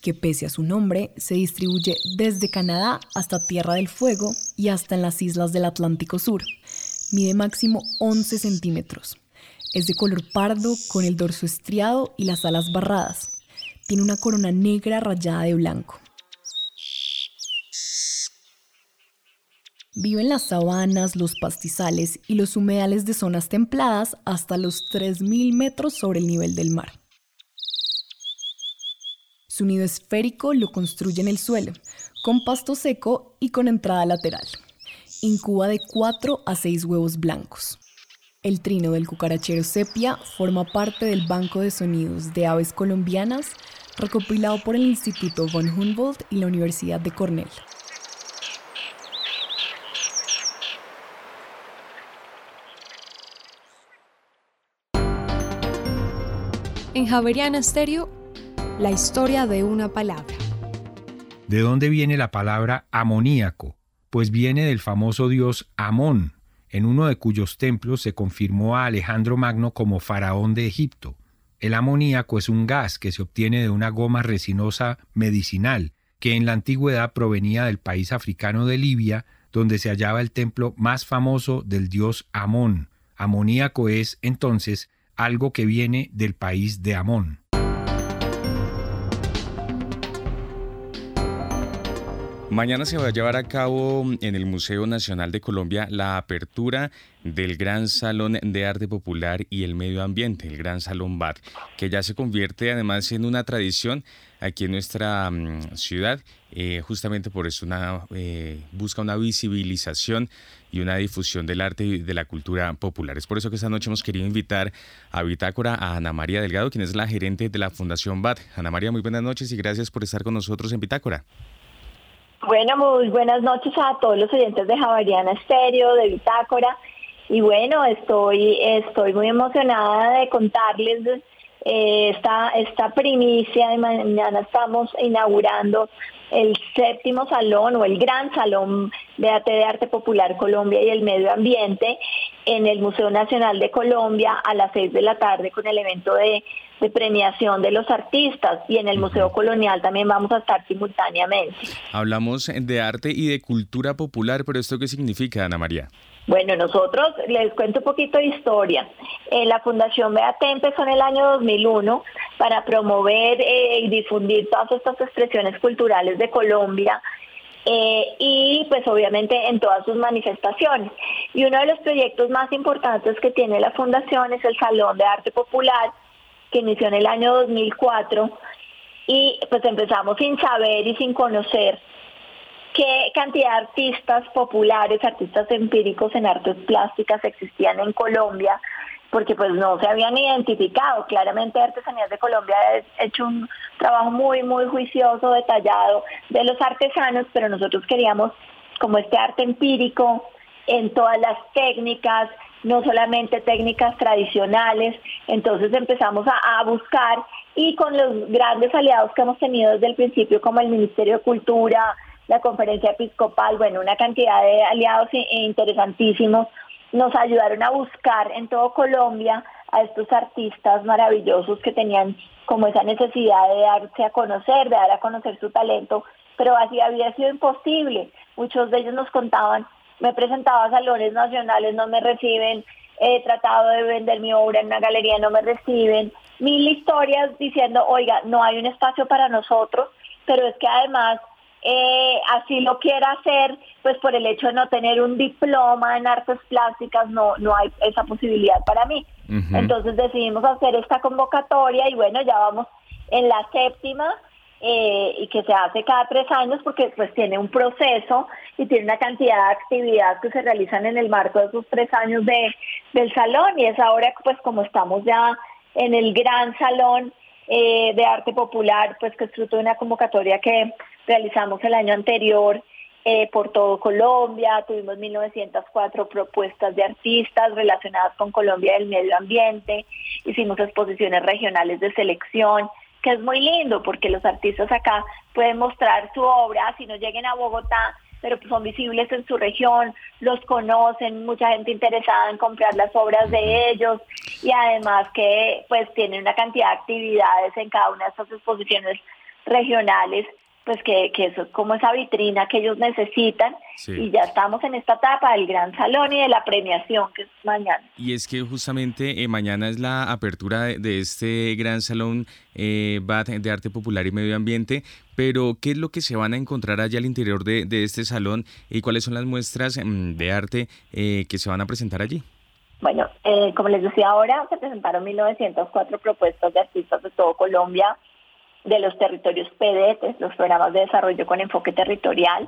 que pese a su nombre se distribuye desde Canadá hasta Tierra del Fuego y hasta en las islas del Atlántico Sur. Mide máximo 11 centímetros. Es de color pardo con el dorso estriado y las alas barradas. Tiene una corona negra rayada de blanco. Vive en las sabanas, los pastizales y los humedales de zonas templadas hasta los 3.000 metros sobre el nivel del mar. Su nido esférico lo construye en el suelo, con pasto seco y con entrada lateral. Incuba de 4 a 6 huevos blancos. El trino del cucarachero sepia forma parte del Banco de Sonidos de Aves Colombianas recopilado por el Instituto von Humboldt y la Universidad de Cornell. En Javeriana Stereo la historia de una palabra. ¿De dónde viene la palabra amoníaco? Pues viene del famoso dios Amón, en uno de cuyos templos se confirmó a Alejandro Magno como faraón de Egipto. El amoníaco es un gas que se obtiene de una goma resinosa medicinal, que en la antigüedad provenía del país africano de Libia, donde se hallaba el templo más famoso del dios Amón. Amoníaco es, entonces, algo que viene del país de Amón. Mañana se va a llevar a cabo en el Museo Nacional de Colombia la apertura del Gran Salón de Arte Popular y el Medio Ambiente, el Gran Salón BAT, que ya se convierte además en una tradición aquí en nuestra mm, ciudad. Eh, justamente por eso una, eh, busca una visibilización y una difusión del arte y de la cultura popular. Es por eso que esta noche hemos querido invitar a Bitácora a Ana María Delgado, quien es la gerente de la Fundación BAT. Ana María, muy buenas noches y gracias por estar con nosotros en Bitácora. Bueno, muy buenas noches a todos los oyentes de Javariana Estéreo, de Bitácora. Y bueno, estoy, estoy muy emocionada de contarles eh, esta, esta primicia. De mañana estamos inaugurando el séptimo salón o el gran salón de arte de arte popular Colombia y el medio ambiente en el Museo Nacional de Colombia a las seis de la tarde con el evento de, de premiación de los artistas y en el Museo Colonial también vamos a estar simultáneamente. Hablamos de arte y de cultura popular, pero ¿esto qué significa, Ana María? Bueno, nosotros les cuento un poquito de historia. Eh, la Fundación Beate empezó en el año 2001 para promover eh, y difundir todas estas expresiones culturales de Colombia eh, y pues obviamente en todas sus manifestaciones. Y uno de los proyectos más importantes que tiene la fundación es el Salón de Arte Popular, que inició en el año 2004 y pues empezamos sin saber y sin conocer qué cantidad de artistas populares, artistas empíricos en artes plásticas existían en Colombia, porque pues no se habían identificado. Claramente Artesanías de Colombia ha hecho un trabajo muy, muy juicioso, detallado de los artesanos, pero nosotros queríamos como este arte empírico en todas las técnicas, no solamente técnicas tradicionales, entonces empezamos a, buscar y con los grandes aliados que hemos tenido desde el principio, como el Ministerio de Cultura, la Conferencia Episcopal, bueno, una cantidad de aliados interesantísimos, nos ayudaron a buscar en todo Colombia a estos artistas maravillosos que tenían como esa necesidad de darse a conocer, de dar a conocer su talento, pero así había sido imposible. Muchos de ellos nos contaban, me presentaba a salones nacionales, no me reciben, he tratado de vender mi obra en una galería, no me reciben, mil historias diciendo, oiga, no hay un espacio para nosotros, pero es que además eh, así lo quiera hacer, pues por el hecho de no tener un diploma en artes plásticas, no, no hay esa posibilidad para mí. Entonces decidimos hacer esta convocatoria y bueno, ya vamos en la séptima eh, y que se hace cada tres años porque pues tiene un proceso y tiene una cantidad de actividades que se realizan en el marco de esos tres años de, del salón. Y es ahora pues como estamos ya en el gran salón eh, de arte popular, pues que es fruto de una convocatoria que realizamos el año anterior eh, por todo Colombia, tuvimos 1904 propuestas de artistas relacionadas con Colombia y el medio ambiente, hicimos exposiciones regionales de selección, que es muy lindo porque los artistas acá pueden mostrar su obra, si no lleguen a Bogotá, pero pues son visibles en su región, los conocen, mucha gente interesada en comprar las obras de ellos y además que pues tienen una cantidad de actividades en cada una de estas exposiciones regionales pues que, que eso es como esa vitrina que ellos necesitan y ya estamos en esta etapa del gran salón y de la premiación que es mañana. Y es que justamente eh, mañana es la apertura de, este gran salón eh, de arte popular y medio ambiente, pero ¿qué es lo que se van a encontrar allá al interior de, este salón y cuáles son las muestras mm, de arte eh, que se van a presentar allí? Bueno, eh, como les decía ahora, se presentaron 1904 propuestas de artistas de todo Colombia, de los territorios PDT, los programas de desarrollo con enfoque territorial,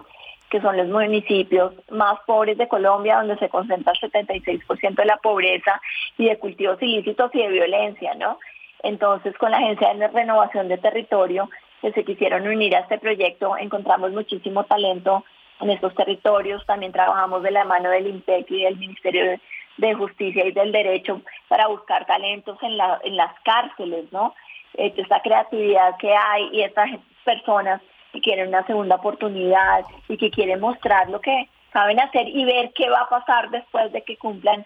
que son los municipios más pobres de Colombia, donde se concentra el 76% de la pobreza y de cultivos ilícitos y de violencia, ¿no? Entonces, con la Agencia de Renovación de Territorio, que se quisieron unir a este proyecto, encontramos muchísimo talento en estos territorios. También trabajamos de la mano del INPEC y del Ministerio de Justicia y del Derecho para buscar talentos en, en las cárceles, ¿no? Eh, esta creatividad que hay y estas personas que quieren una segunda oportunidad y que quieren mostrar lo que saben hacer y ver qué va a pasar después de que cumplan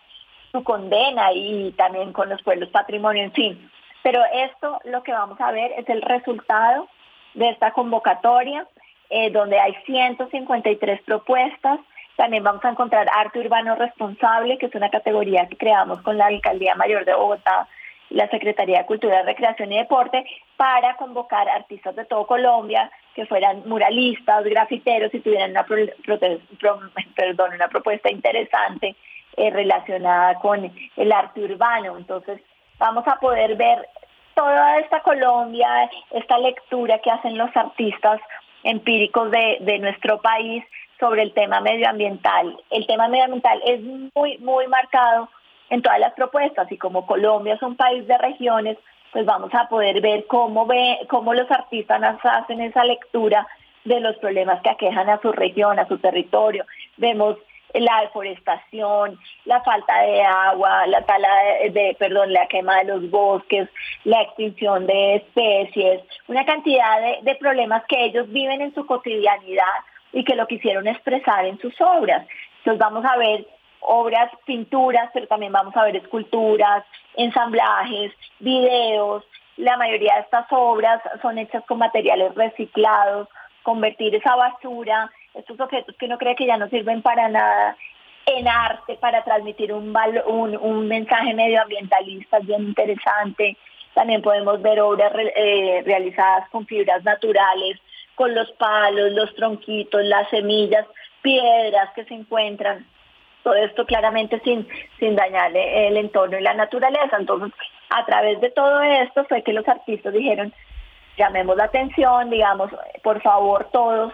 su condena y también con los pueblos patrimonio, en fin. Pero esto lo que vamos a ver es el resultado de esta convocatoria, eh, donde hay 153 propuestas. También vamos a encontrar arte urbano responsable, que es una categoría que creamos con la Alcaldía Mayor de Bogotá la Secretaría de Cultura, Recreación y Deporte para convocar artistas de todo Colombia que fueran muralistas, grafiteros y tuvieran una, perdón, una propuesta interesante eh, relacionada con el arte urbano. Entonces vamos a poder ver toda esta Colombia, esta lectura que hacen los artistas empíricos de, de nuestro país sobre el tema medioambiental. El tema medioambiental es muy, muy marcado en todas las propuestas y como Colombia es un país de regiones, pues vamos a poder ver cómo, ve, cómo los artistas hacen esa lectura de los problemas que aquejan a su región, a su territorio. Vemos la deforestación, la falta de agua, la tala de, perdón, la quema de los bosques, la extinción de especies, una cantidad de, de problemas que ellos viven en su cotidianidad y que lo quisieron expresar en sus obras. Entonces vamos a ver obras, pinturas, pero también vamos a ver esculturas, ensamblajes, videos. La mayoría de estas obras son hechas con materiales reciclados, convertir esa basura, estos objetos que uno cree que ya no sirven para nada, en arte para transmitir un, un, un mensaje medioambientalista bien interesante. También podemos ver obras eh, realizadas con fibras naturales, con los palos, los tronquitos, las semillas, piedras que se encuentran. Todo esto claramente sin, sin dañar el entorno y la naturaleza. Entonces, a través de todo esto fue que los artistas dijeron, llamemos la atención, digamos, por favor todos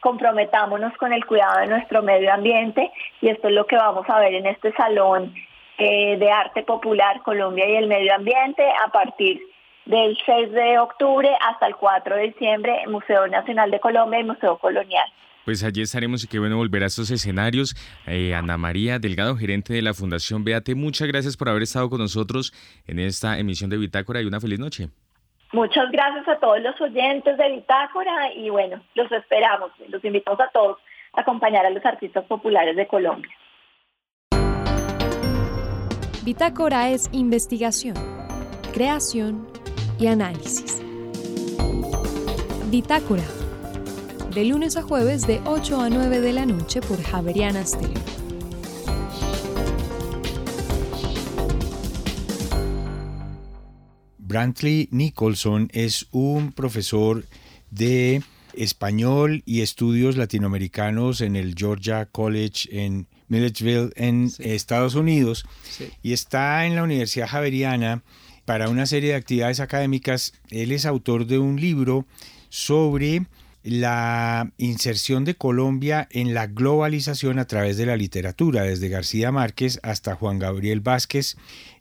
comprometámonos con el cuidado de nuestro medio ambiente y esto es lo que vamos a ver en este salón eh, de arte popular Colombia y el medio ambiente a partir del 6 de octubre hasta el 4 de diciembre Museo Nacional de Colombia y Museo Colonial. Pues allí estaremos y qué bueno volver a estos escenarios. Eh, Ana María Delgado, gerente de la Fundación Beate, muchas gracias por haber estado con nosotros en esta emisión de Bitácora y una feliz noche. Muchas gracias a todos los oyentes de Bitácora y bueno, los esperamos, los invitamos a todos a acompañar a los artistas populares de Colombia. Bitácora es investigación, creación y análisis. Bitácora, de lunes a jueves de 8 a 9 de la noche por Javeriana Stereo. Brantley Nicholson es un profesor de español y estudios latinoamericanos en el Georgia College en Milledgeville, en Estados Unidos, y está en la Universidad Javeriana para una serie de actividades académicas. Él es autor de un libro sobre la inserción de Colombia en la globalización a través de la literatura, desde García Márquez hasta Juan Gabriel Vázquez.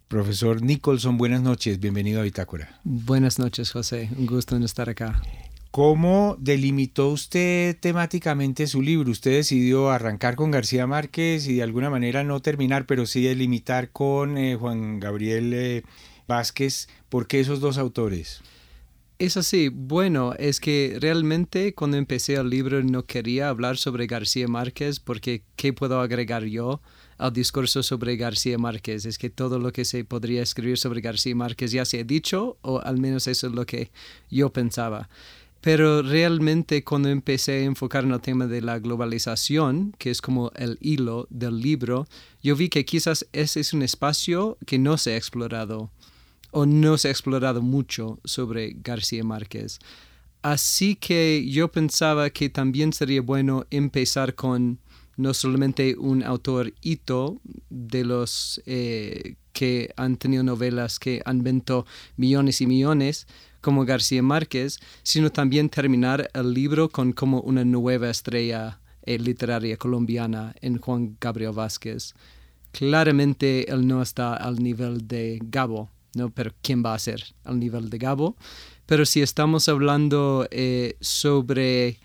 Profesor Nicholson, buenas noches, bienvenido a Bitácora. Buenas noches, José, un gusto en estar acá. ¿Cómo delimitó usted temáticamente su libro? Usted decidió arrancar con García Márquez y de alguna manera no terminar, pero sí delimitar con eh, Juan Gabriel eh, Vázquez. ¿Por qué esos dos autores? Es así. Bueno, es que realmente cuando empecé el libro no quería hablar sobre García Márquez porque ¿qué puedo agregar yo al discurso sobre García Márquez? Es que todo lo que se podría escribir sobre García Márquez ya se ha dicho o al menos eso es lo que yo pensaba. Pero realmente cuando empecé a enfocar en el tema de la globalización, que es como el hilo del libro, yo vi que quizás ese es un espacio que no se ha explorado o no se ha explorado mucho sobre García Márquez. Así que yo pensaba que también sería bueno empezar con no solamente un autor hito de los eh, que han tenido novelas que han vendido millones y millones, como García Márquez, sino también terminar el libro con como una nueva estrella eh, literaria colombiana en Juan Gabriel Vázquez. Claramente él no está al nivel de Gabo, ¿no? pero ¿quién va a ser al nivel de Gabo? Pero si estamos hablando eh, sobre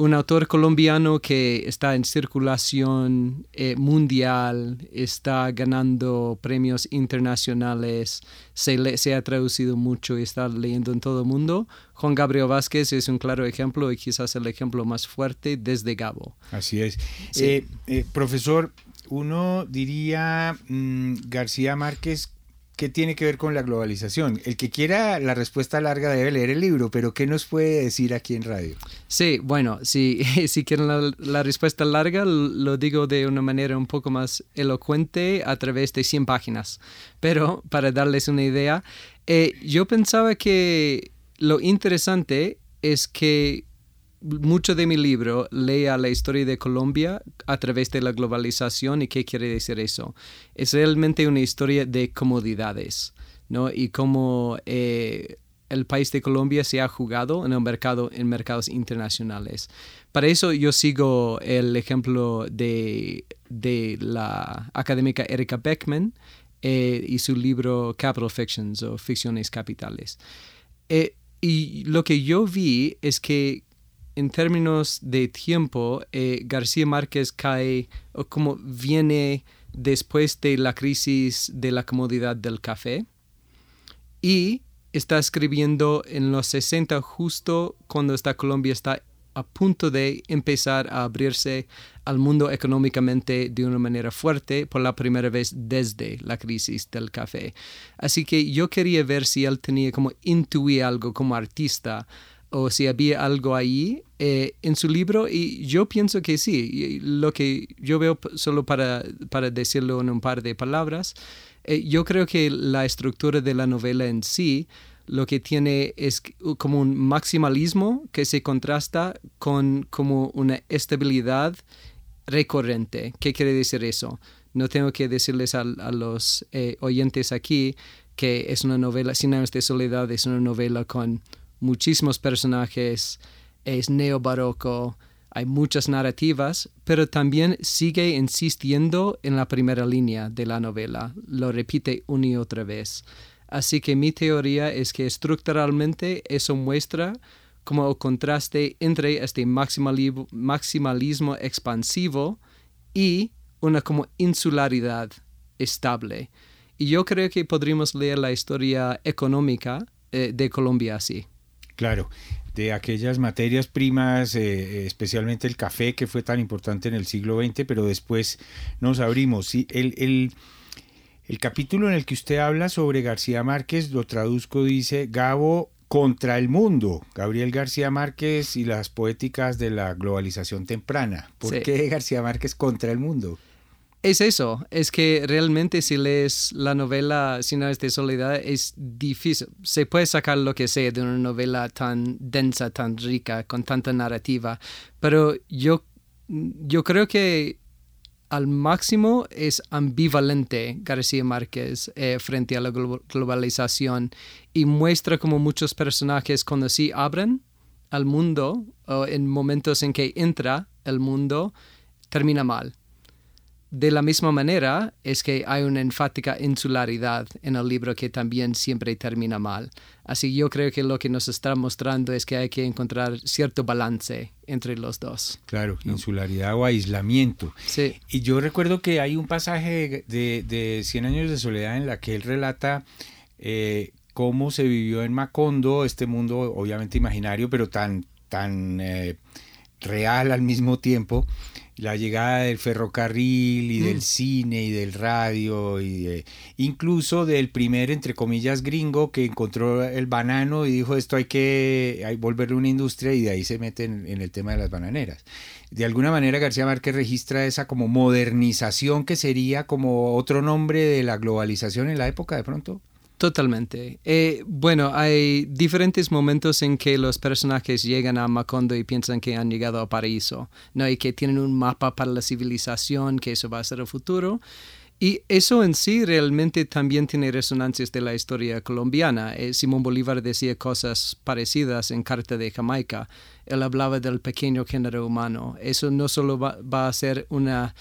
un autor colombiano que está en circulación eh, mundial, está ganando premios internacionales, se, se ha traducido mucho y está leyendo en todo el mundo. Juan Gabriel Vázquez es un claro ejemplo y quizás el ejemplo más fuerte desde Gabo. Así es. Eh, eh, profesor, uno diría mm, García Márquez ¿qué tiene que ver con la globalización? El que quiera la respuesta larga debe leer el libro, pero ¿qué nos puede decir aquí en radio? Sí, bueno, si, [laughs] si quieren la, respuesta larga, lo digo de una manera un poco más elocuente a través de 100 páginas. Pero para darles una idea, eh, yo pensaba que lo interesante es que mucho de mi libro lea la historia de Colombia a través de la globalización y qué quiere decir eso. Es realmente una historia de comodidades, ¿no? Y cómo eh, el país de Colombia se ha jugado en el mercado, en mercados internacionales. Para eso yo sigo el ejemplo de, la académica Erika Beckman eh, y su libro Capital Fictions o Ficciones Capitales. Eh, y lo que yo vi es que en términos de tiempo, eh, García Márquez cae o como viene después de la crisis de la comodidad del café y está escribiendo en los 60 justo cuando esta Colombia está a punto de empezar a abrirse al mundo económicamente de una manera fuerte por la primera vez desde la crisis del café. Así que yo quería ver si él tenía como intuir algo como artista o si había algo ahí eh, en su libro y yo pienso que sí. Lo que yo veo solo para, para decirlo en un par de palabras, eh, yo creo que la estructura de la novela en sí lo que tiene es como un maximalismo que se contrasta con como una estabilidad recurrente. ¿Qué quiere decir eso? No tengo que decirles a, los eh, oyentes aquí que es una novela, Sin años de soledad es una novela con muchísimos personajes, es neobarroco, hay muchas narrativas, pero también sigue insistiendo en la primera línea de la novela, lo repite una y otra vez. Así que mi teoría es que estructuralmente eso muestra como el contraste entre este maximalismo expansivo y una como insularidad estable. Y yo creo que podríamos leer la historia económica eh, de Colombia así. Claro, de aquellas materias primas, eh, especialmente el café, que fue tan importante en el siglo XX, pero después nos abrimos. el, el, el capítulo en el que usted habla sobre García Márquez, lo traduzco, dice Gabo contra el mundo, Gabriel García Márquez y las poéticas de la globalización temprana. ¿Por qué García Márquez contra el mundo? Es eso, es que realmente si lees la novela Sin de soledad es difícil. Se puede sacar lo que sea de una novela tan densa, tan rica, con tanta narrativa, pero yo, yo creo que al máximo es ambivalente García Márquez eh, frente a la globalización y muestra como muchos personajes cuando sí abren al mundo o en momentos en que entra el mundo termina mal de la misma manera es que hay una enfática insularidad en el libro que también siempre termina mal. Así yo creo que lo que nos está mostrando es que hay que encontrar cierto balance entre los dos. Claro, insularidad o aislamiento. Sí. Y yo recuerdo que hay un pasaje de, de Cien años de soledad en la que él relata eh, cómo se vivió en Macondo, este mundo obviamente imaginario, pero tan, tan eh, real al mismo tiempo la llegada del ferrocarril y del mm. cine y del radio y incluso del primer entre comillas gringo que encontró el banano y dijo esto hay que hay, volverle una industria y de ahí se mete en, en, el tema de las bananeras. De alguna manera García Márquez registra esa como modernización que sería como otro nombre de la globalización en la época de pronto. Totalmente. Eh, bueno, hay diferentes momentos en que los personajes llegan a Macondo y piensan que han llegado a paraíso, ¿no? Y que tienen un mapa para la civilización, que eso va a ser el futuro. Y eso en sí realmente también tiene resonancias de la historia colombiana. Eh, Simón Bolívar decía cosas parecidas en Carta de Jamaica. Él hablaba del pequeño género humano. Eso no solo va, va a ser una,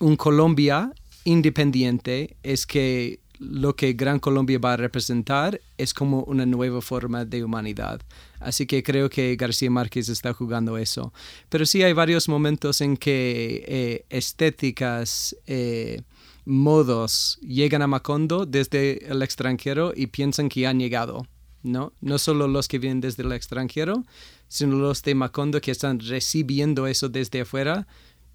un Colombia independiente, es que lo que Gran Colombia va a representar es como una nueva forma de humanidad. Así que creo que García Márquez está jugando eso. Pero sí hay varios momentos en que eh, estéticas, eh, modos llegan a Macondo desde el extranjero y piensan que han llegado. ¿no? No solo los que vienen desde el extranjero, sino los de Macondo que están recibiendo eso desde afuera,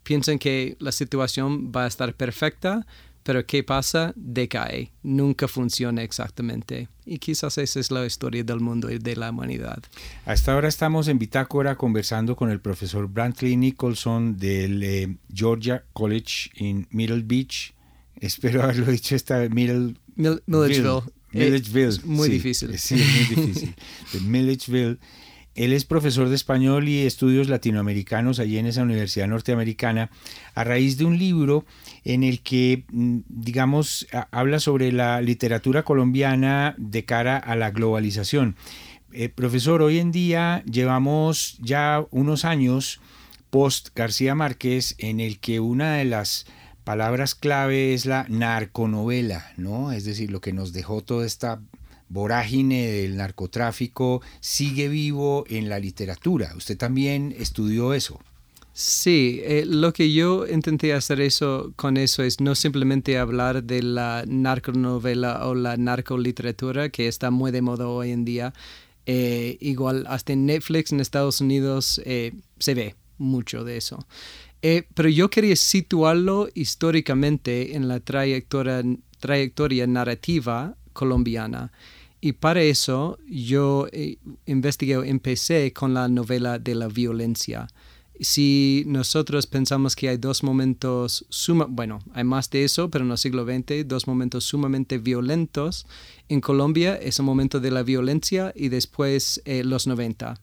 piensan que la situación va a estar perfecta, pero ¿qué pasa? Decae, nunca funciona exactamente. Y quizás esa es la historia del mundo y de la humanidad. Hasta ahora estamos en Bitácora conversando con el profesor Brantley Nicholson del eh, Georgia College en Middle Beach. Espero haberlo [laughs] dicho esta Middle... Milledgeville. Milledgeville. muy difícil. Sí, es muy difícil. [laughs] de Milledgeville. Él es profesor de español y estudios latinoamericanos allí en esa universidad norteamericana a raíz de un libro en el que, mm, digamos, habla sobre la literatura colombiana de cara a la globalización. Eh, profesor, hoy en día llevamos ya unos años post García Márquez en el que una de las palabras clave es la narconovela, ¿no? Es decir, lo que nos dejó toda esta vorágine del narcotráfico sigue vivo en la literatura. Usted también estudió eso. Sí, eh, lo que yo intenté hacer eso con eso es no simplemente hablar de la narconovela o la narcoliteratura que está muy de moda hoy en día. Eh, igual hasta en Netflix en Estados Unidos eh, se ve mucho de eso. pero yo quería situarlo históricamente en la trayectoria, trayectoria narrativa colombiana. Y para eso yo eh, investigué, empecé con la novela de la violencia. si nosotros pensamos que hay dos momentos, suma, bueno, hay más de eso, pero en el siglo XX, dos momentos sumamente violentos, en Colombia es un momento de la violencia y después eh, los 90,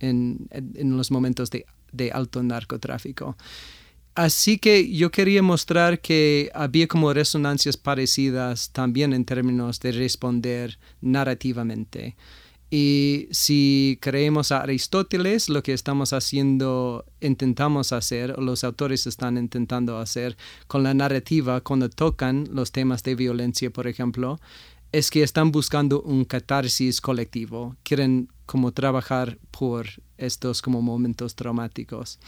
en, en los momentos de, de alto narcotráfico. Así que yo quería mostrar que había como resonancias parecidas también en términos de responder narrativamente. Y si creemos a Aristóteles, lo que estamos haciendo, intentamos hacer, o los autores están intentando hacer con la narrativa cuando tocan los temas de violencia, por ejemplo, es que están buscando un catarsis colectivo, quieren como trabajar por estos como momentos traumáticos.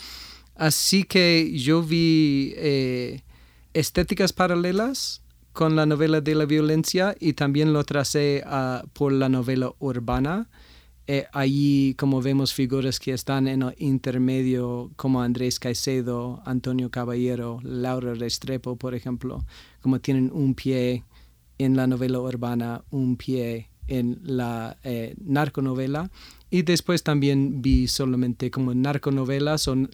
Así que yo vi eh, estéticas paralelas con la novela de la violencia y también lo tracé uh, por la novela urbana. Eh, allí como vemos figuras que están en el intermedio como Andrés Caicedo, Antonio Caballero, Laura Restrepo, por ejemplo, como tienen un pie en la novela urbana, un pie en la eh, narconovela y después también vi solamente como narconovelas o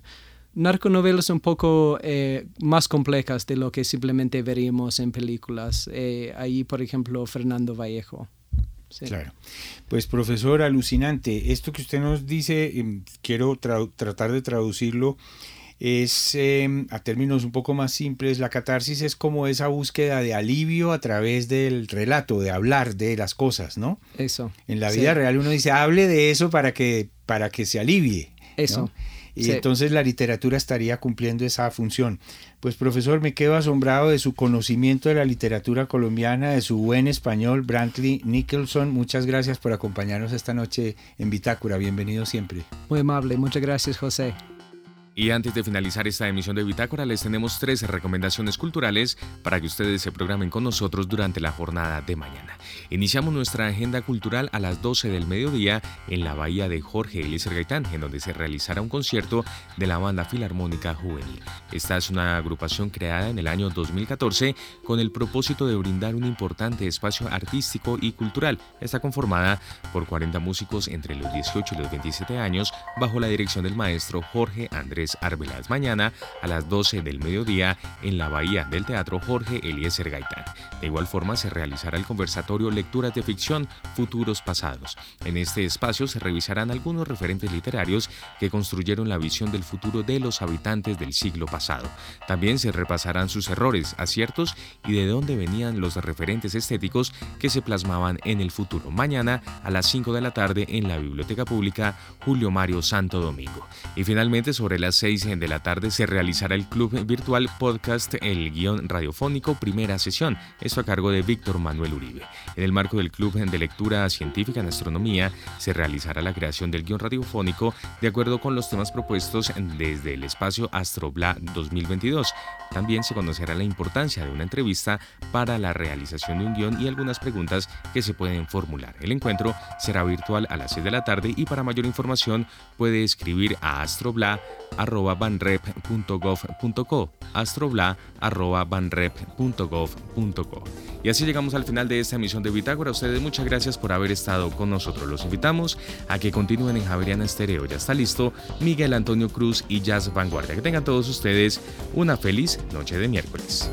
narconovelas un poco eh, más complejas de lo que simplemente veríamos en películas. Eh, ahí, por ejemplo, Fernando Vallejo. Claro. Pues profesor, alucinante. Esto que usted nos dice, em, quiero tratar de traducirlo, es em, a términos un poco más simples, la catarsis es como esa búsqueda de alivio a través del relato, de hablar de las cosas, ¿no? Eso. En la vida real uno dice, hable de eso para que, para que se alivie. Eso. Y entonces la literatura estaría cumpliendo esa función. Pues profesor, me quedo asombrado de su conocimiento de la literatura colombiana, de su buen español, Brantley Nicholson. Muchas gracias por acompañarnos esta noche en Bitácora. Bienvenido siempre. Muy amable, muchas gracias José. Y antes de finalizar esta emisión de Bitácora, les tenemos tres recomendaciones culturales para que ustedes se programen con nosotros durante la jornada de mañana. Iniciamos nuestra agenda cultural a las 12 del mediodía en la bahía de Jorge Eliezer Gaitán, en donde se realizará un concierto de la banda Filarmónica Juvenil. Esta es una agrupación creada en el año 2014 con el propósito de brindar un importante espacio artístico y cultural. Está conformada por 40 músicos entre los 18 y los 27 años bajo la dirección del maestro Jorge Andrés Arbelas mañana a las 12 del mediodía en la Bahía del Teatro Jorge Eliezer Gaitán. De igual forma se realizará el conversatorio Lecturas de Ficción Futuros Pasados. En este espacio se revisarán algunos referentes literarios que construyeron la visión del futuro de los habitantes del siglo pasado. También se repasarán sus errores, aciertos y de dónde venían los referentes estéticos que se plasmaban en el futuro. Mañana a las 5 de la tarde en la Biblioteca Pública Julio Mario Santo Domingo. Y finalmente sobre las 6 de la tarde se realizará el club virtual podcast El Guión Radiofónico Primera Sesión, esto a cargo de Víctor Manuel Uribe. En el marco del Club de Lectura Científica en Astronomía se realizará la creación del guion radiofónico de acuerdo con los temas propuestos desde el espacio Astrobla 2022. También se conocerá la importancia de una entrevista para la realización de un guion y algunas preguntas que se pueden formular. El encuentro será virtual a las 6 de la tarde y para mayor información puede escribir a astrobla arroba banrep.gov.co, astrobla arroba banrep.gov.co. Y así llegamos al final de esta emisión de Bitácora. A ustedes muchas gracias por haber estado con nosotros. Los invitamos a que continúen en Javeriana Estéreo. Ya está listo Miguel Antonio Cruz y Jazz Vanguardia. Que tengan todos ustedes una feliz noche de miércoles.